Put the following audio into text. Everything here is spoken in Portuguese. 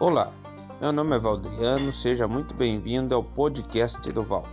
Olá, meu nome é Valdriano, seja muito bem-vindo ao podcast do Val.